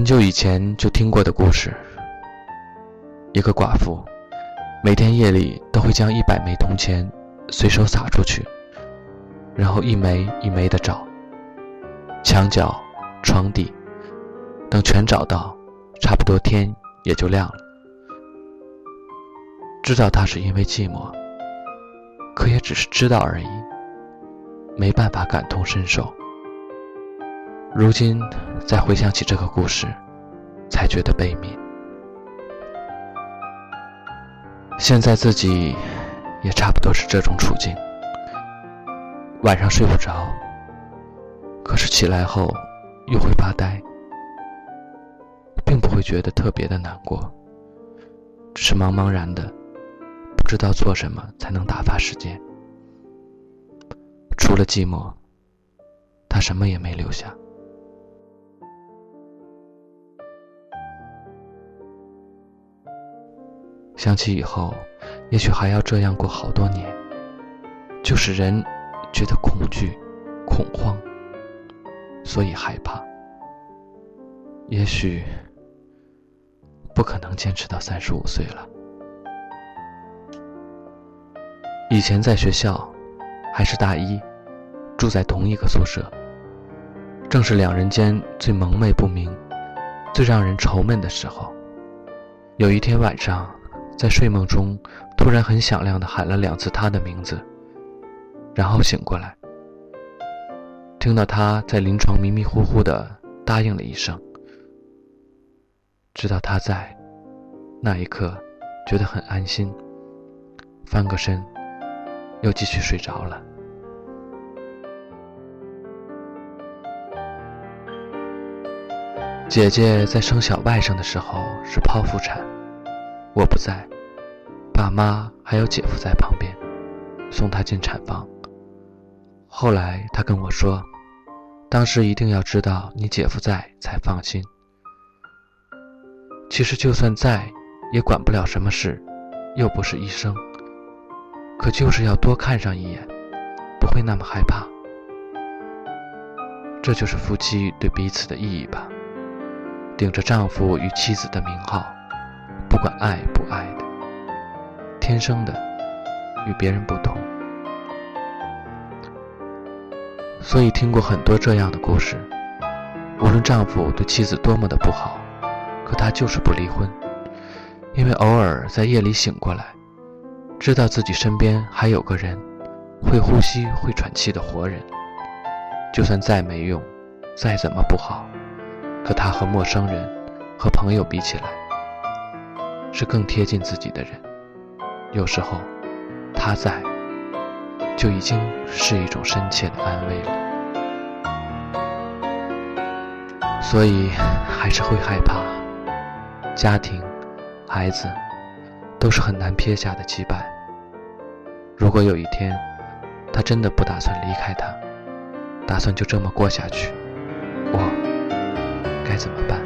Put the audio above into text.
很久以前就听过的故事。一个寡妇，每天夜里都会将一百枚铜钱随手撒出去，然后一枚一枚的找，墙角、床底，等全找到，差不多天也就亮了。知道她是因为寂寞，可也只是知道而已，没办法感同身受。如今再回想起这个故事，才觉得悲悯。现在自己也差不多是这种处境，晚上睡不着，可是起来后又会发呆，并不会觉得特别的难过，只是茫茫然的，不知道做什么才能打发时间。除了寂寞，他什么也没留下。想起以后，也许还要这样过好多年，就是人觉得恐惧、恐慌，所以害怕。也许不可能坚持到三十五岁了。以前在学校，还是大一，住在同一个宿舍，正是两人间最蒙昧不明、最让人愁闷的时候。有一天晚上。在睡梦中，突然很响亮的喊了两次他的名字，然后醒过来，听到他在临床迷迷糊糊的答应了一声，知道他在，那一刻觉得很安心，翻个身，又继续睡着了。姐姐在生小外甥的时候是剖腹产。我不在，爸妈还有姐夫在旁边，送她进产房。后来他跟我说，当时一定要知道你姐夫在才放心。其实就算在，也管不了什么事，又不是医生。可就是要多看上一眼，不会那么害怕。这就是夫妻对彼此的意义吧，顶着丈夫与妻子的名号。不管爱不爱，天生的，与别人不同。所以听过很多这样的故事，无论丈夫对妻子多么的不好，可他就是不离婚，因为偶尔在夜里醒过来，知道自己身边还有个人，会呼吸、会喘气的活人。就算再没用，再怎么不好，可他和陌生人、和朋友比起来。是更贴近自己的人，有时候他在，就已经是一种深切的安慰了。所以还是会害怕，家庭、孩子都是很难撇下的羁绊。如果有一天他真的不打算离开他，打算就这么过下去，我该怎么办？